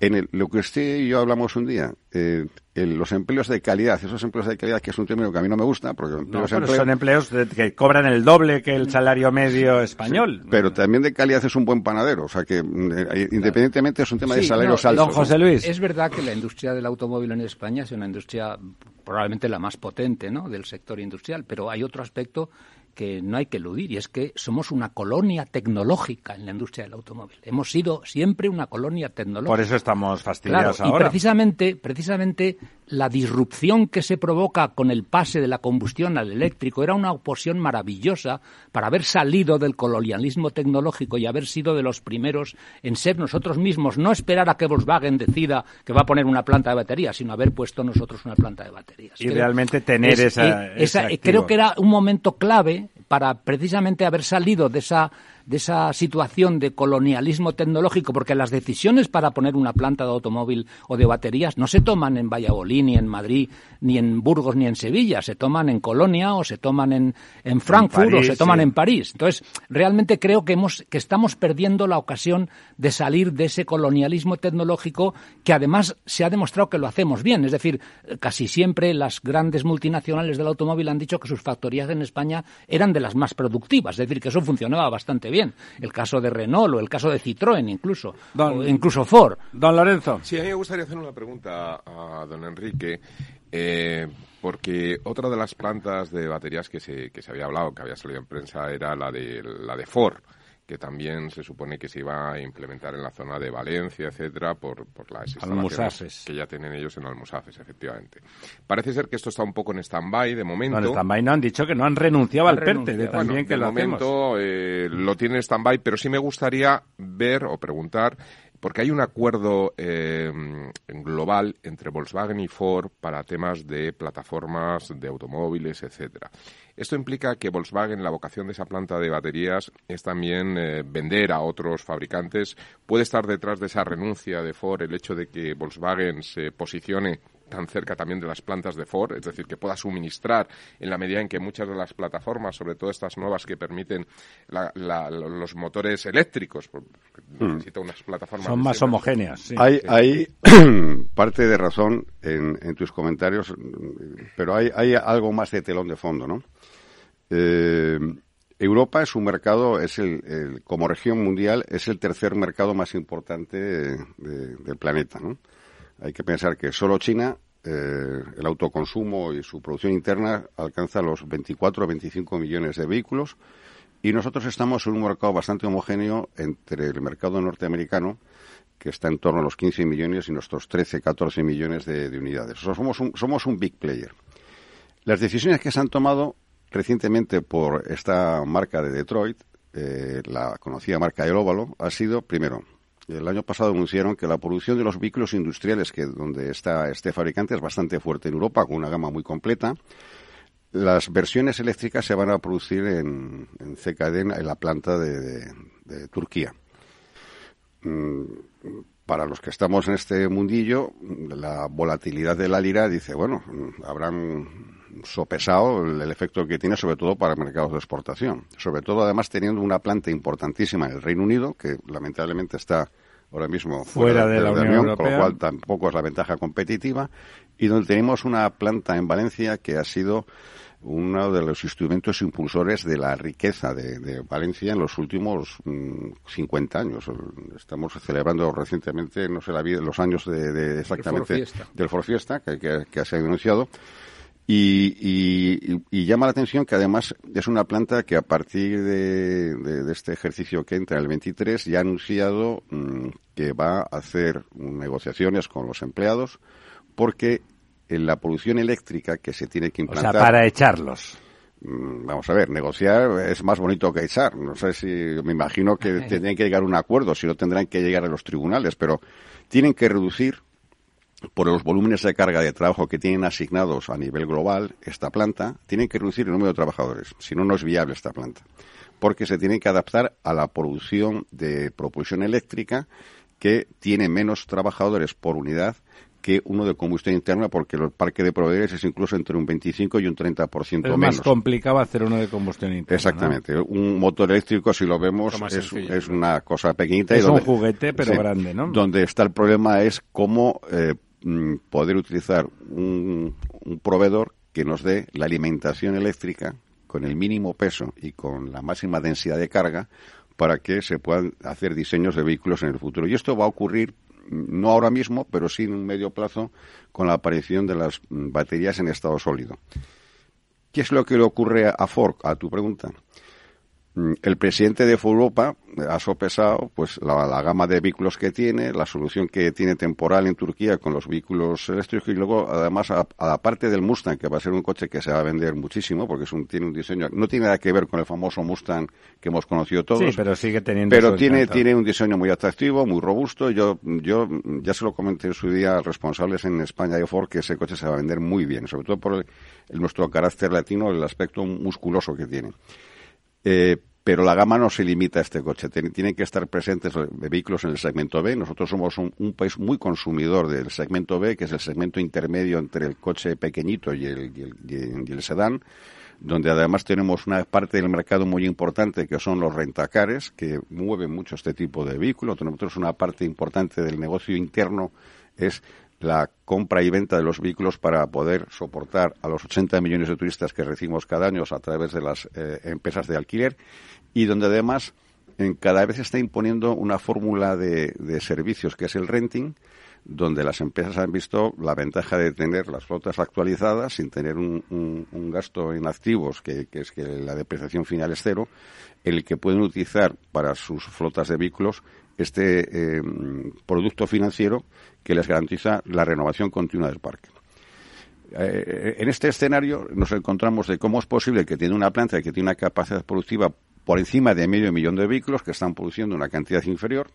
B: en lo que usted y yo hablamos un día, eh, los empleos de calidad, esos empleos de calidad que es un término que a mí no me gusta, porque
A: son empleos que cobran el doble que el salario medio español.
B: pero también de calidad es un buen panadero, o sea que mm, eh, independientemente es un tema de salarios altos.
D: Don José Luis. Es verdad que la industria del automóvil en España es una industria probablemente la más potente ¿no? del sector industrial, pero hay otro aspecto que no hay que eludir y es que somos una colonia tecnológica en la industria del automóvil. Hemos sido siempre una colonia tecnológica.
A: Por eso estamos fastidiados
D: ahora. Y precisamente, precisamente la disrupción que se provoca con el pase de la combustión al eléctrico era una oposición maravillosa para haber salido del colonialismo tecnológico y haber sido de los primeros en ser nosotros mismos, no esperar a que Volkswagen decida que va a poner una planta de baterías, sino haber puesto nosotros una planta de baterías.
A: Y realmente tener esa,
D: Creo que era un momento clave para precisamente haber salido de esa de esa situación de colonialismo tecnológico, porque las decisiones para poner una planta de automóvil o de baterías no se toman en Valladolid, ni en Madrid, ni en Burgos, ni en Sevilla, se toman en Colonia o se toman en, en Frankfurt o se toman en París. Entonces, realmente creo que, hemos, que estamos perdiendo la ocasión de salir de ese colonialismo tecnológico que además se ha demostrado que lo hacemos bien. Es decir, casi siempre las grandes multinacionales del automóvil han dicho que sus factorías en España eran de las más productivas, es decir, que eso funcionaba bastante bien. El caso de Renault o el caso de Citroën incluso, o incluso Ford.
A: Don Lorenzo.
C: Sí, a mí me gustaría hacer una pregunta a don Enrique. Eh, porque otra de las plantas de baterías que se, que se había hablado, que había salido en prensa, era la de, la de Ford que también se supone que se iba a implementar en la zona de Valencia, etcétera, por, por las instalaciones que ya tienen ellos en Almusafes, efectivamente. Parece ser que esto está un poco en stand-by de momento.
A: No, en stand-by no han dicho que no han renunciado al PERTE, de también que
C: de momento eh, lo tiene en stand-by, pero sí me gustaría ver o preguntar porque hay un acuerdo eh, global entre Volkswagen y Ford para temas de plataformas de automóviles, etcétera. Esto implica que Volkswagen, la vocación de esa planta de baterías es también eh, vender a otros fabricantes. Puede estar detrás de esa renuncia de Ford el hecho de que Volkswagen se posicione tan cerca también de las plantas de Ford, es decir, que pueda suministrar en la medida en que muchas de las plataformas, sobre todo estas nuevas que permiten los motores eléctricos,
A: hmm. necesita unas plataformas son más homogéneas.
B: Hay, [CLEARS THROAT] parte de razón en, tus comentarios, pero hay, hay algo más de telón de fondo, ¿no? Eh, Europa es un mercado, es el, como región mundial, es el tercer mercado más importante del planeta, ¿no? Hay que pensar que solo China, eh, el autoconsumo y su producción interna alcanza los 24 o 25 millones de vehículos y nosotros estamos en un mercado bastante homogéneo entre el mercado norteamericano, que está en torno a los 15 millones, y nuestros 13, 14 millones de, unidades. somos, un, somos un big player. Las decisiones que se han tomado recientemente por esta marca de Detroit, eh, la conocida marca El Óvalo, ha sido, primero, el año pasado anunciaron que la producción de los vehículos industriales, que donde está este fabricante, es bastante fuerte en Europa, con una gama muy completa. las versiones eléctricas se van a producir en, en CKD, en la planta de, Turquía. Mm, para los que estamos en este mundillo, la volatilidad de la lira dice, bueno, habrán sopesado el, el, efecto que tiene sobre todo para mercados de exportación. Sobre todo, además, teniendo una planta importantísima en el Reino Unido, que lamentablemente está ahora mismo fuera, de, la, Unión, con lo cual tampoco es la ventaja competitiva, y donde tenemos una planta en Valencia que ha sido uno de los instrumentos impulsores de la riqueza de, Valencia en los últimos 50 mm, años. Estamos celebrando recientemente, no sé, la vida, los años de, exactamente del Forfiesta que, que, se ha denunciado. Y, llama la atención que además es una planta que a partir de, este ejercicio que entra el 23 ya ha anunciado mm, que va a hacer negociaciones con los empleados porque en la producción eléctrica que se tiene que implantar.
A: O sea, para echarlos.
B: Mm, vamos a ver, negociar es más bonito que echar. No sé si, me imagino que [LAUGHS] tendrían que llegar a un acuerdo, si no tendrán que llegar a los tribunales, pero tienen que reducir por los volúmenes de carga de trabajo que tienen asignados a nivel global esta planta, tienen que reducir el número de trabajadores, si no, no es viable esta planta, porque se tienen que adaptar a la producción de propulsión eléctrica que tiene menos trabajadores por unidad que uno de combustión interna porque el parque de proveedores es incluso entre un 25 y un 30% menos. Es
A: más complicado hacer uno de combustión interna.
B: Exactamente. Un motor eléctrico, si lo vemos, es, una cosa pequeñita.
A: Es un juguete, pero grande, ¿no?
B: Donde está el problema es cómo eh, poder utilizar un, un proveedor que nos dé la alimentación eléctrica con el mínimo peso y con la máxima densidad de carga para que se puedan hacer diseños de vehículos en el futuro. Y esto va a ocurrir no ahora mismo, pero sí en un medio plazo con la aparición de las baterías en estado sólido. ¿Qué es lo que le ocurre a Ford? A tu pregunta. Mm, el presidente de Europa ha sopesado pues la, gama de vehículos que tiene, la solución que tiene temporal en Turquía con los vehículos eléctricos y luego además a, la parte del Mustang que va a ser un coche que se va a vender muchísimo porque es un, tiene un diseño no tiene nada que ver con el famoso Mustang que hemos conocido todos.
A: Sí, pero sigue teniendo.
B: Pero tiene tiene un diseño muy atractivo, muy robusto. Yo yo ya se lo comenté en su día a responsables en España de Ford que ese coche se va a vender muy bien, sobre todo por nuestro carácter latino, el aspecto musculoso que tiene. Eh, pero la gama no se limita a este coche. Tienen que estar presentes vehículos en el segmento B. Nosotros somos un, país muy consumidor del segmento B, que es el segmento intermedio entre el coche pequeñito y el, sedán donde además tenemos una parte del mercado muy importante que son los rentacares, que mueven mucho este tipo de vehículos. Nosotros una parte importante del negocio interno es la compra y venta de los vehículos para poder soportar a los 80 millones de turistas que recibimos cada año a través de las eh, empresas de alquiler y donde además en cada vez se está imponiendo una fórmula de, servicios que es el renting, donde las empresas han visto la ventaja de tener las flotas actualizadas sin tener un, gasto en activos, que, es que la depreciación final es cero, el que pueden utilizar para sus flotas de vehículos este eh, producto financiero que les garantiza la renovación continua del parque. Eh, en este escenario nos encontramos de cómo es posible que tiene una planta que tiene una capacidad productiva por encima de medio millón de vehículos que están produciendo una cantidad inferior.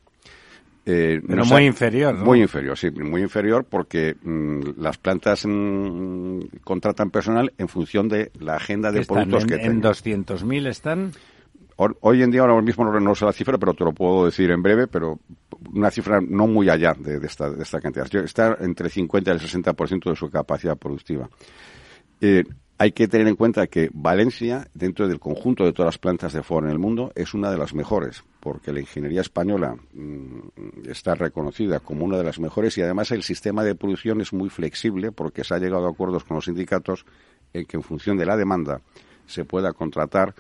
A: Eh, Pero muy inferior,
B: Muy inferior, sí, muy inferior porque mm, las plantas mm, contratan personal en función de la agenda de productos que
A: tienen. ¿En 200.000 están?
B: Hoy en día ahora mismo no, sé la cifra, pero te lo puedo decir en breve, pero una cifra no muy allá de, esta, de esta cantidad. Está entre el 50 y el 60% de su capacidad productiva. Eh, hay que tener en cuenta que Valencia, dentro del conjunto de todas las plantas de Ford en el mundo, es una de las mejores, porque la ingeniería española mm, está reconocida como una de las mejores y además el sistema de producción es muy flexible porque se ha llegado a acuerdos con los sindicatos en que en función de la demanda se pueda contratar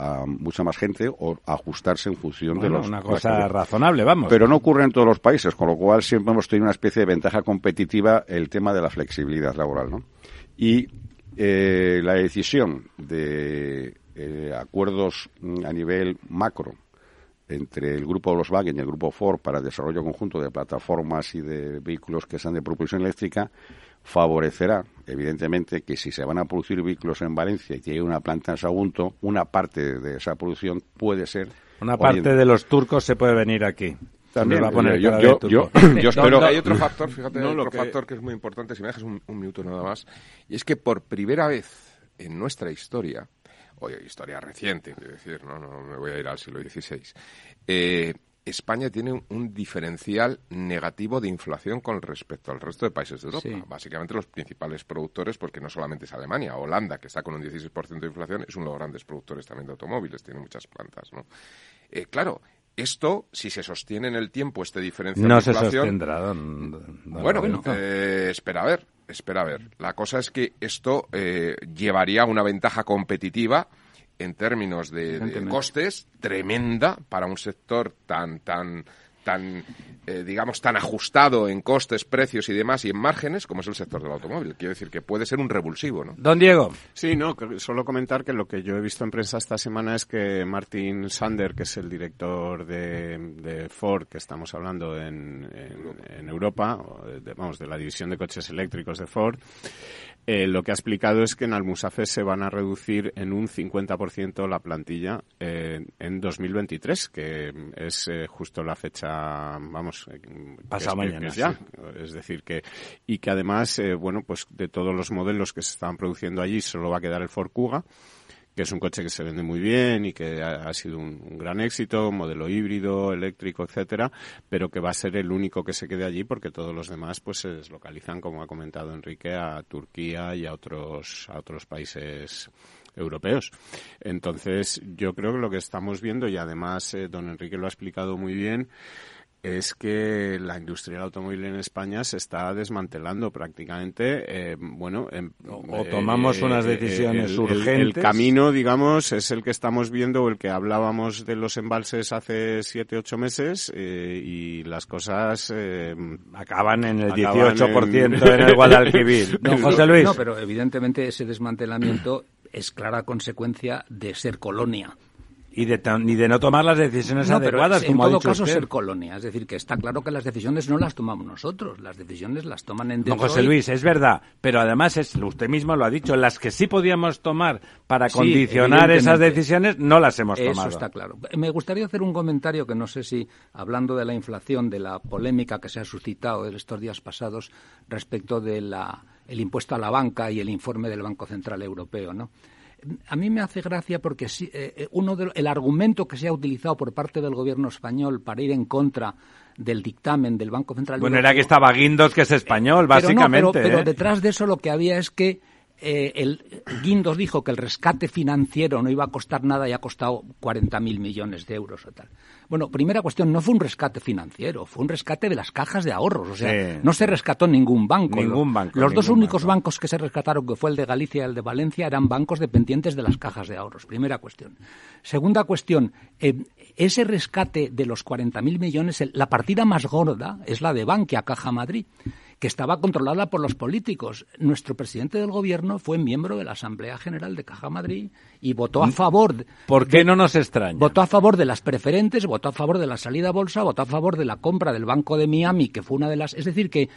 B: a mucha más gente o ajustarse en función de los...
A: Una cosa razonable, vamos.
B: Pero no ocurre en todos los países, con lo cual siempre hemos tenido una especie de ventaja competitiva el tema de la flexibilidad laboral, ¿no? Y eh, la decisión de eh, acuerdos mm, a nivel macro entre el grupo Volkswagen y el grupo Ford para el desarrollo conjunto de plataformas y de vehículos que sean de propulsión eléctrica favorecerá, evidentemente, que si se van a producir vehículos en Valencia y hay una planta en Sagunto, una parte de esa producción puede ser.
A: Una parte de los turcos se puede venir aquí.
B: También
A: va a poner
B: yo, yo, espero.
C: Hay otro factor, fíjate, otro factor que es muy importante, si me dejas un, minuto nada más, y es que por primera vez en nuestra historia, o historia reciente, es decir, no, no me voy a ir al siglo XVI, eh, España tiene un diferencial negativo de inflación con respecto al resto de países de Europa. Básicamente los principales productores, porque no solamente es Alemania, Holanda, que está con un 16% de inflación, es uno de los grandes productores también de automóviles, tiene muchas plantas, ¿no? Eh, claro, esto, si se sostiene en el tiempo este diferencial
A: no
C: de inflación...
A: se sostendrá,
C: bueno, eh, espera a ver, espera a ver. La cosa es que esto eh, llevaría a una ventaja competitiva en términos de, costes tremenda para un sector tan tan tan eh, digamos tan ajustado en costes, precios y demás y en márgenes como es el sector del automóvil. Quiero decir que puede ser un revulsivo, ¿no?
A: Don Diego.
E: Sí, no, solo comentar que lo que yo he visto en prensa esta semana es que Martin Sander, que es el director de, Ford, que estamos hablando en, en, Europa, vamos, de la división de coches eléctricos de Ford, eh, lo que ha explicado es que en Almusafe se van a reducir en un 50% la plantilla eh, en 2023, que es eh, justo la fecha, vamos,
A: pasa mañana.
E: Es, ya. es decir, que y que además, bueno, pues de todos los modelos que se estaban produciendo allí solo va a quedar el Ford Kuga que es un coche que se vende muy bien y que ha, sido un, gran éxito, modelo híbrido, eléctrico, etcétera, pero que va a ser el único que se quede allí porque todos los demás pues se deslocalizan, como ha comentado Enrique, a Turquía y a otros a otros países europeos. Entonces, yo creo que lo que estamos viendo, y además eh, don Enrique lo ha explicado muy bien, es que la industria del automóvil en España se está desmantelando prácticamente. Eh, bueno,
A: o, tomamos eh, unas decisiones urgentes.
E: El, camino, digamos, es el que estamos viendo, el que hablábamos de los embalses hace siete, ocho meses, eh, y las cosas
A: acaban en el 18% en... el Guadalquivir. [LAUGHS]
D: No, José Luis. No, pero evidentemente ese desmantelamiento es clara consecuencia de ser colonia
A: y de, ni de no tomar las decisiones adecuadas.
D: en todo caso, ser colonia. Es decir, que está claro que las decisiones no las tomamos nosotros, las decisiones las toman en
A: Don José Luis, es verdad, pero además es, usted mismo lo ha dicho, las que sí podíamos tomar para condicionar esas decisiones no las hemos tomado.
D: Eso está claro. Me gustaría hacer un comentario que no sé si, hablando de la inflación, de la polémica que se ha suscitado en estos días pasados respecto del el impuesto a la banca y el informe del Banco Central Europeo, ¿no? A mí me hace gracia porque eh, eh, uno de, el argumento que se ha utilizado por parte del gobierno español para ir en contra del dictamen del Banco Central
A: bueno era que estaba Guindos que es español básicamente
D: pero,
A: ¿eh?
D: detrás de eso lo que había es que eh, el, Guindos dijo que el rescate financiero no iba a costar nada y ha costado 40.000 millones de euros o tal. Bueno, primera cuestión, no fue un rescate financiero, fue un rescate de las cajas de ahorros. O sea, no se rescató ningún banco.
A: Ningún banco.
D: Los dos únicos bancos que se rescataron, que fue el de Galicia y el de Valencia, eran bancos dependientes de las cajas de ahorros. Primera cuestión. Segunda cuestión, eh, ese rescate de los 40.000 millones, la partida más gorda es la de Bankia, Caja Madrid que estaba controlada por los políticos. Nuestro presidente del gobierno fue miembro de la Asamblea General de Caja Madrid y votó a mm. favor.
A: ¿Por qué no nos extraña?
D: Votó a favor de las preferentes, votó a favor de la salida a bolsa, votó a favor de la compra del Banco de Miami, que fue una de las. Es decir, que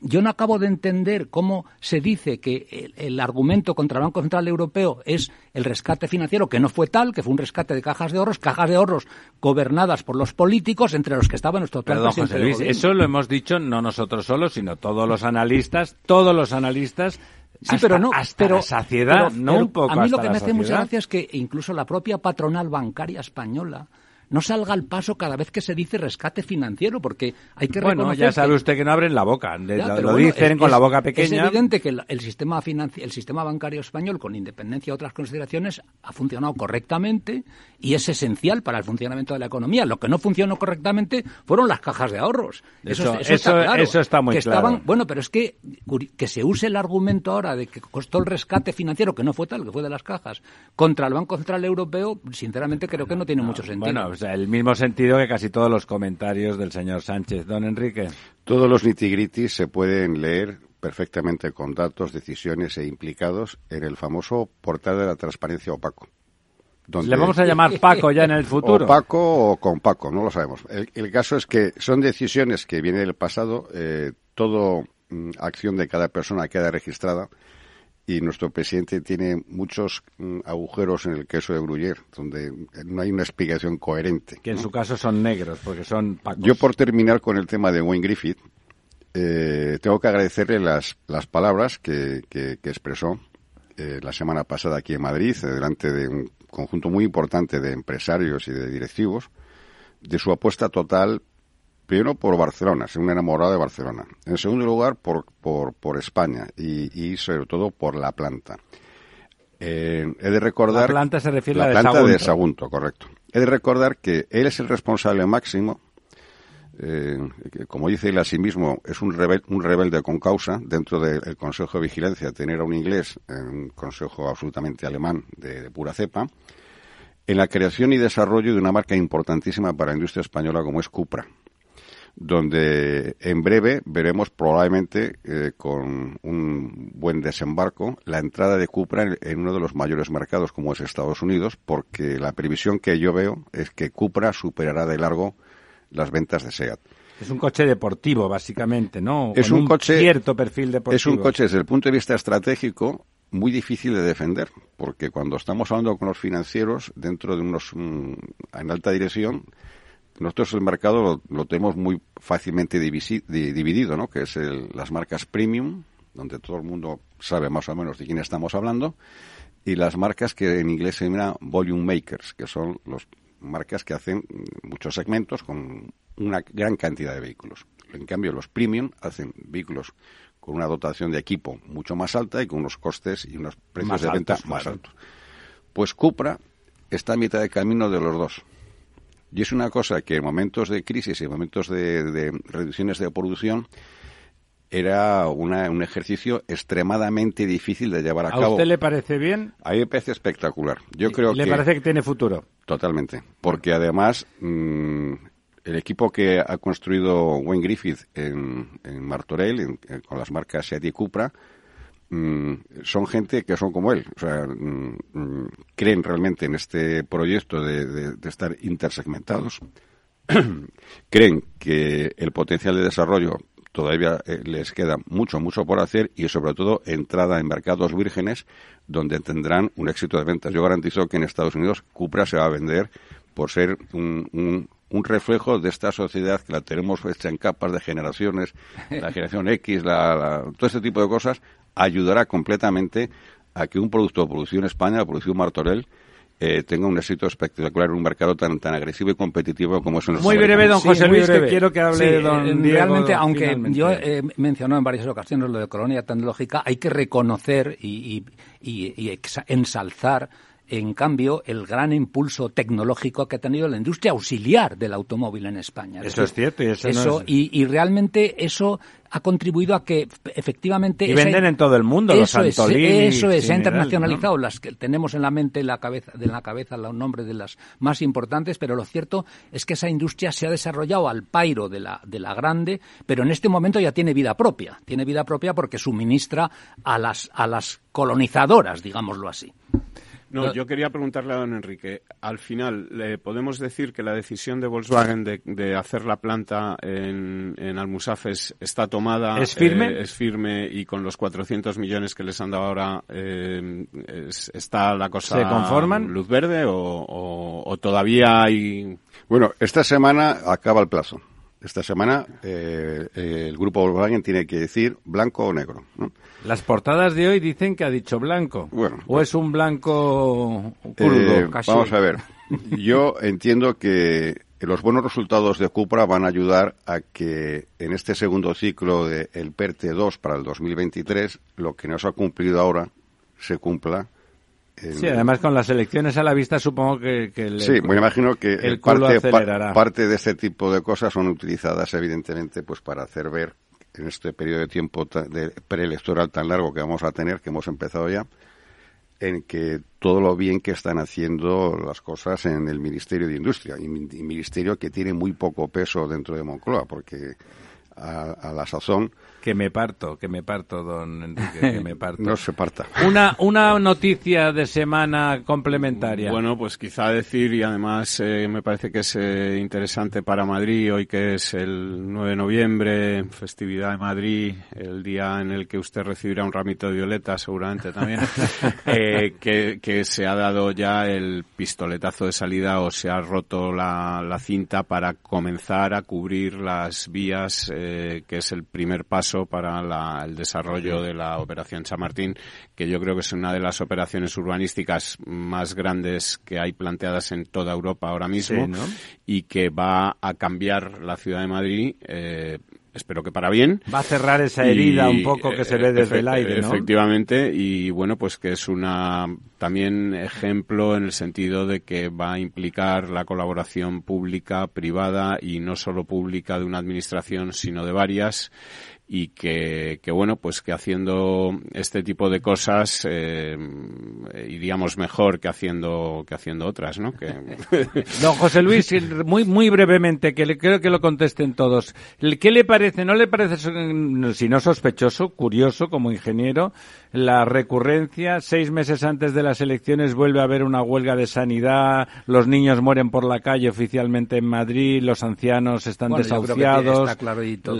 D: yo no acabo de entender cómo se dice que el, argumento contra el Banco Central Europeo es el rescate financiero, que no fue tal, que fue un rescate de cajas de ahorros, cajas de ahorros gobernadas por los políticos, entre los que estaba nuestro
A: Perdón, José Luis, eso lo hemos dicho no nosotros solos, sino todos los analistas, todos los analistas Sí, pero no, hasta la saciedad, no un poco.
D: A mí lo que me hace mucha gracia es que incluso la propia patronal bancaria española no salga al paso cada vez que se dice rescate financiero, porque hay que
A: bueno, ya sabe usted que no abren la boca, lo, dicen con la boca pequeña.
D: Es evidente que el, sistema el sistema bancario español, con independencia de otras consideraciones, ha funcionado correctamente y es esencial para el funcionamiento de la economía. Lo que no funcionó correctamente fueron las cajas de ahorros.
A: Eso, está, claro, eso está muy
D: claro. bueno, pero es que que se use el argumento ahora de que costó el rescate financiero, que no fue tal, que fue de las cajas, contra el Banco Central Europeo, sinceramente creo que no tiene mucho sentido.
A: Bueno, el mismo sentido que casi todos los comentarios del señor Sánchez. Don Enrique.
B: Todos los nitigritis se pueden leer perfectamente con datos, decisiones e implicados en el famoso portal de la transparencia opaco.
A: Le vamos a llamar Paco ya en el [LAUGHS] futuro.
B: O Paco o con Paco, no lo sabemos. El, caso es que son decisiones que vienen del pasado, eh, todo mm, acción de cada persona queda registrada y nuestro presidente tiene muchos mm, agujeros en el queso de Gruyère, donde no hay una explicación coherente.
A: Que en su caso son negros, porque son pacos.
B: Yo, por terminar con el tema de Wayne Griffith, eh, tengo que agradecerle las, las palabras que, que, expresó eh, la semana pasada aquí en Madrid, delante de un conjunto muy importante de empresarios y de directivos, de su apuesta total, primero por Barcelona, se un enamorado de Barcelona. En segundo lugar, por, por, por España y, y, sobre todo por la planta. Eh, he de recordar.
A: La planta se refiere
B: a
A: la
B: planta
A: de
B: Sagunto, correcto. He de recordar que él es el responsable máximo eh, como dice él a sí mismo, es un, un rebelde con causa dentro del Consejo de Vigilancia, tener a un inglés en un consejo absolutamente alemán de, pura cepa, en la creación y desarrollo de una marca importantísima para la industria española como es Cupra, donde en breve veremos probablemente eh, con un buen desembarco la entrada de Cupra en, uno de los mayores mercados como es Estados Unidos, porque la previsión que yo veo es que Cupra superará de largo las ventas de SEAT.
A: Es un coche deportivo, básicamente, ¿no? Es un, coche, cierto perfil deportivo.
B: Es un coche, desde el punto de vista estratégico, muy difícil de defender, porque cuando estamos hablando con los financieros, dentro de unos, mm, en alta dirección, nosotros el mercado lo, tenemos muy fácilmente dividido, ¿no? Que es las marcas premium, donde todo el mundo sabe más o menos de quién estamos hablando, y las marcas que en inglés se llaman volume makers, que son los marcas que hacen muchos segmentos con una gran cantidad de vehículos. En cambio, los premium hacen vehículos con una dotación de equipo mucho más alta y con unos costes y unos precios de venta más altos. Pues Cupra está a mitad de camino de los dos. Y es una cosa que en momentos de crisis y en momentos de, reducciones de producción era un ejercicio extremadamente difícil de llevar a, cabo.
A: ¿A usted le parece bien?
B: A mí me parece espectacular. Yo creo
A: ¿Le parece que tiene futuro?
B: Totalmente, porque además mm, el equipo que ha construido Wayne Griffith en, Martorell, con las marcas Seat y Cupra, mm, son gente que son como él, o sea, mm, creen realmente en este proyecto de, estar intersegmentados, [CLEARS THROAT] creen que el potencial de desarrollo todavía eh, les queda mucho, mucho por hacer y sobre todo entrada en mercados vírgenes donde tendrán un éxito de ventas. Yo garantizo que en Estados Unidos Cupra se va a vender por ser un, un, reflejo de esta sociedad que la tenemos hecha en capas de generaciones, la generación X, la, todo este tipo de cosas, ayudará completamente a que un producto de producción España, de producción Martorell, eh, tenga un éxito espectacular en un mercado tan tan agresivo y competitivo como es en
A: Muy breve, don José Luis, que quiero que hable de don
D: eh, Realmente, aunque yo he mencionado en varias ocasiones lo de colonia tecnológica, hay que reconocer y, y, y ensalzar en cambio, el gran impulso tecnológico que ha tenido la industria auxiliar del automóvil en España.
A: Eso es cierto. Y,
D: eso, y, realmente eso ha contribuido a que efectivamente...
A: Y venden en todo el mundo
D: eso
A: los Antolini.
D: eso es, se ha internacionalizado. Las que tenemos en la mente, la cabeza, de la cabeza los nombres de las más importantes, pero lo cierto es que esa industria se ha desarrollado al pairo de la, de la grande, pero en este momento ya tiene vida propia. Tiene vida propia porque suministra a las, a las colonizadoras, digámoslo así.
E: No, yo quería preguntarle a don Enrique. Al final, ¿le podemos decir que la decisión de Volkswagen de, hacer la planta en, en, Almusafes está tomada?
A: ¿Es firme?
E: Eh, es firme y con los 400 millones que les han dado ahora, eh, ¿está la cosa...
A: ¿Se conforman?
E: ¿Luz verde o, o todavía hay...?
B: Bueno, esta semana acaba el plazo esta semana eh, el grupo Volkswagen tiene que decir blanco o negro.
A: Las portadas de hoy dicen que ha dicho blanco. Bueno, ¿O es un blanco curdo?
B: Eh, vamos a ver. Yo entiendo que los buenos resultados de Cupra van a ayudar a que en este segundo ciclo del el PERTE 2 para el 2023 lo que no se ha cumplido ahora se cumpla
A: sí, además con las elecciones a la vista supongo que, el,
B: sí, me imagino que el parte, parte de este tipo de cosas son utilizadas evidentemente pues para hacer ver en este periodo de tiempo de preelectoral tan largo que vamos a tener, que hemos empezado ya, en que todo lo bien que están haciendo las cosas en el Ministerio de Industria, y, y ministerio que tiene muy poco peso dentro de Moncloa, porque a, la sazón.
A: Que me parto, que me parto, don Enrique, que me [LAUGHS] parto.
B: no se parta.
A: Una, una noticia de semana complementaria.
E: Bueno, pues quizá decir, y además eh, me parece que es eh, interesante para Madrid, hoy que es el 9 de noviembre, festividad de Madrid, el día en el que usted recibirá un ramito de violetas, seguramente también, [LAUGHS] eh, que, que se ha dado ya el pistoletazo de salida o se ha roto la, la cinta para comenzar a cubrir las vías eh, que es el primer paso para el desarrollo de la operación Chamartín, que yo creo que es una de las operaciones urbanísticas más grandes que hay planteadas en toda Europa ahora mismo y que va a cambiar la ciudad de Madrid eh, espero que para bien.
A: Va a cerrar esa herida un poco que se ve desde el aire,
E: ¿no? Efectivamente, y bueno, pues que es una también ejemplo en el sentido de que va a implicar la colaboración pública, privada y no solo pública de una administración, sino de varias y que, que, bueno pues que haciendo este tipo de cosas eh, iríamos mejor que haciendo que haciendo otras no que... [LAUGHS]
A: don José Luis muy muy brevemente que le, creo que lo contesten todos. Qué le parece no le parece si no sospechoso curioso como ingeniero la recurrencia seis meses antes de las elecciones vuelve a haber una huelga de sanidad los niños mueren por la calle oficialmente en Madrid los ancianos están desahuciados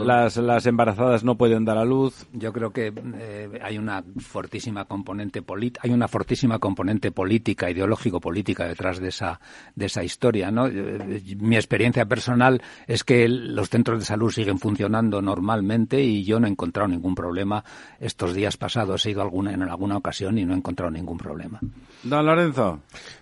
A: las las embarazadas no pueden dar a luz.
D: Yo creo que eh, hay una fortísima componente hay una fortísima componente política, ideológico-política detrás de esa de esa historia, ¿no? Eh, mi experiencia personal es que los centros de salud siguen funcionando normalmente y yo no he encontrado ningún problema estos días pasados. He ido alguna, en alguna ocasión y no he encontrado ningún problema.
A: Don Lorenzo.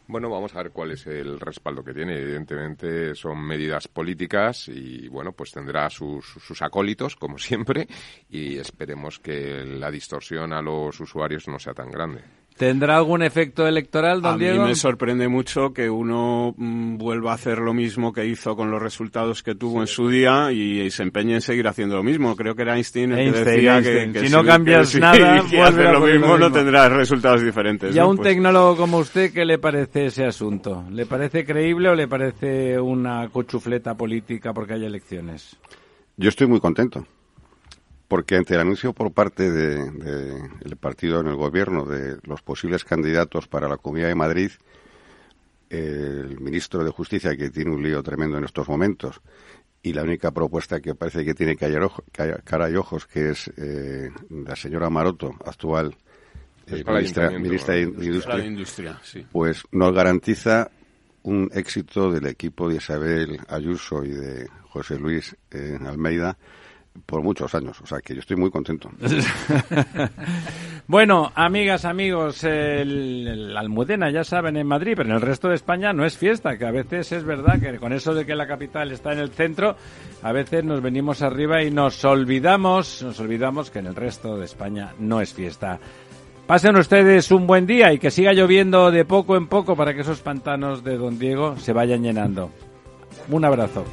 C: Bueno, vamos a ver cuál es el respaldo que tiene. Evidentemente son medidas políticas y, bueno, pues tendrá sus, sus acólitos, como siempre, y esperemos que la distorsión a los usuarios no sea tan grande.
A: ¿Tendrá algún efecto electoral, don Diego?
E: A mí me sorprende mucho que uno mm, vuelva a hacer lo mismo que hizo con los resultados que tuvo en su día y, se empeñe en seguir haciendo lo mismo. Creo que era Einstein el que decía Que,
A: si, no cambias nada, [LAUGHS]
E: vuelve a lo mismo, no tendrás resultados diferentes.
A: Y a un pues tecnólogo como usted, ¿qué le parece ese asunto? ¿Le parece creíble o le parece una cochufleta política porque hay elecciones?
B: Yo estoy muy contento porque ante el anuncio por parte del de, partido en el gobierno de los posibles candidatos para la Comunidad de Madrid, el ministro de Justicia, que tiene un lío tremendo en estos momentos, y la única propuesta que parece que tiene cara y ojos, que es eh, la señora Maroto, actual
C: eh, ministra,
B: de Industria, pues nos garantiza un éxito del equipo de Isabel Ayuso y de José Luis eh, Almeida por muchos años. O sea que yo estoy muy contento. [LAUGHS]
A: bueno, amigas, amigos, el, Almudena ya saben en Madrid, pero en el resto de España no es fiesta, que a veces es verdad que con eso de que la capital está en el centro, a veces nos venimos arriba y nos olvidamos, nos olvidamos que en el resto de España no es fiesta. Pasen ustedes un buen día y que siga lloviendo de poco en poco para que esos pantanos de Don Diego se vayan llenando. Un abrazo.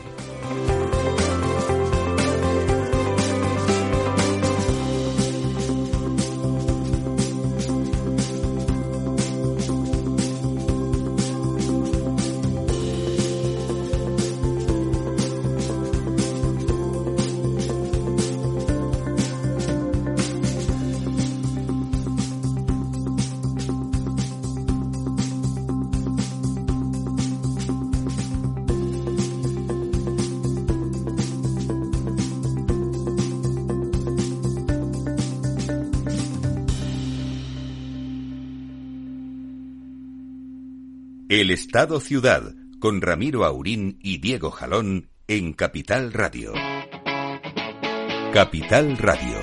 F: El Estado Ciudad, con Ramiro Aurín y Diego Jalón en Capital Radio. Capital Radio.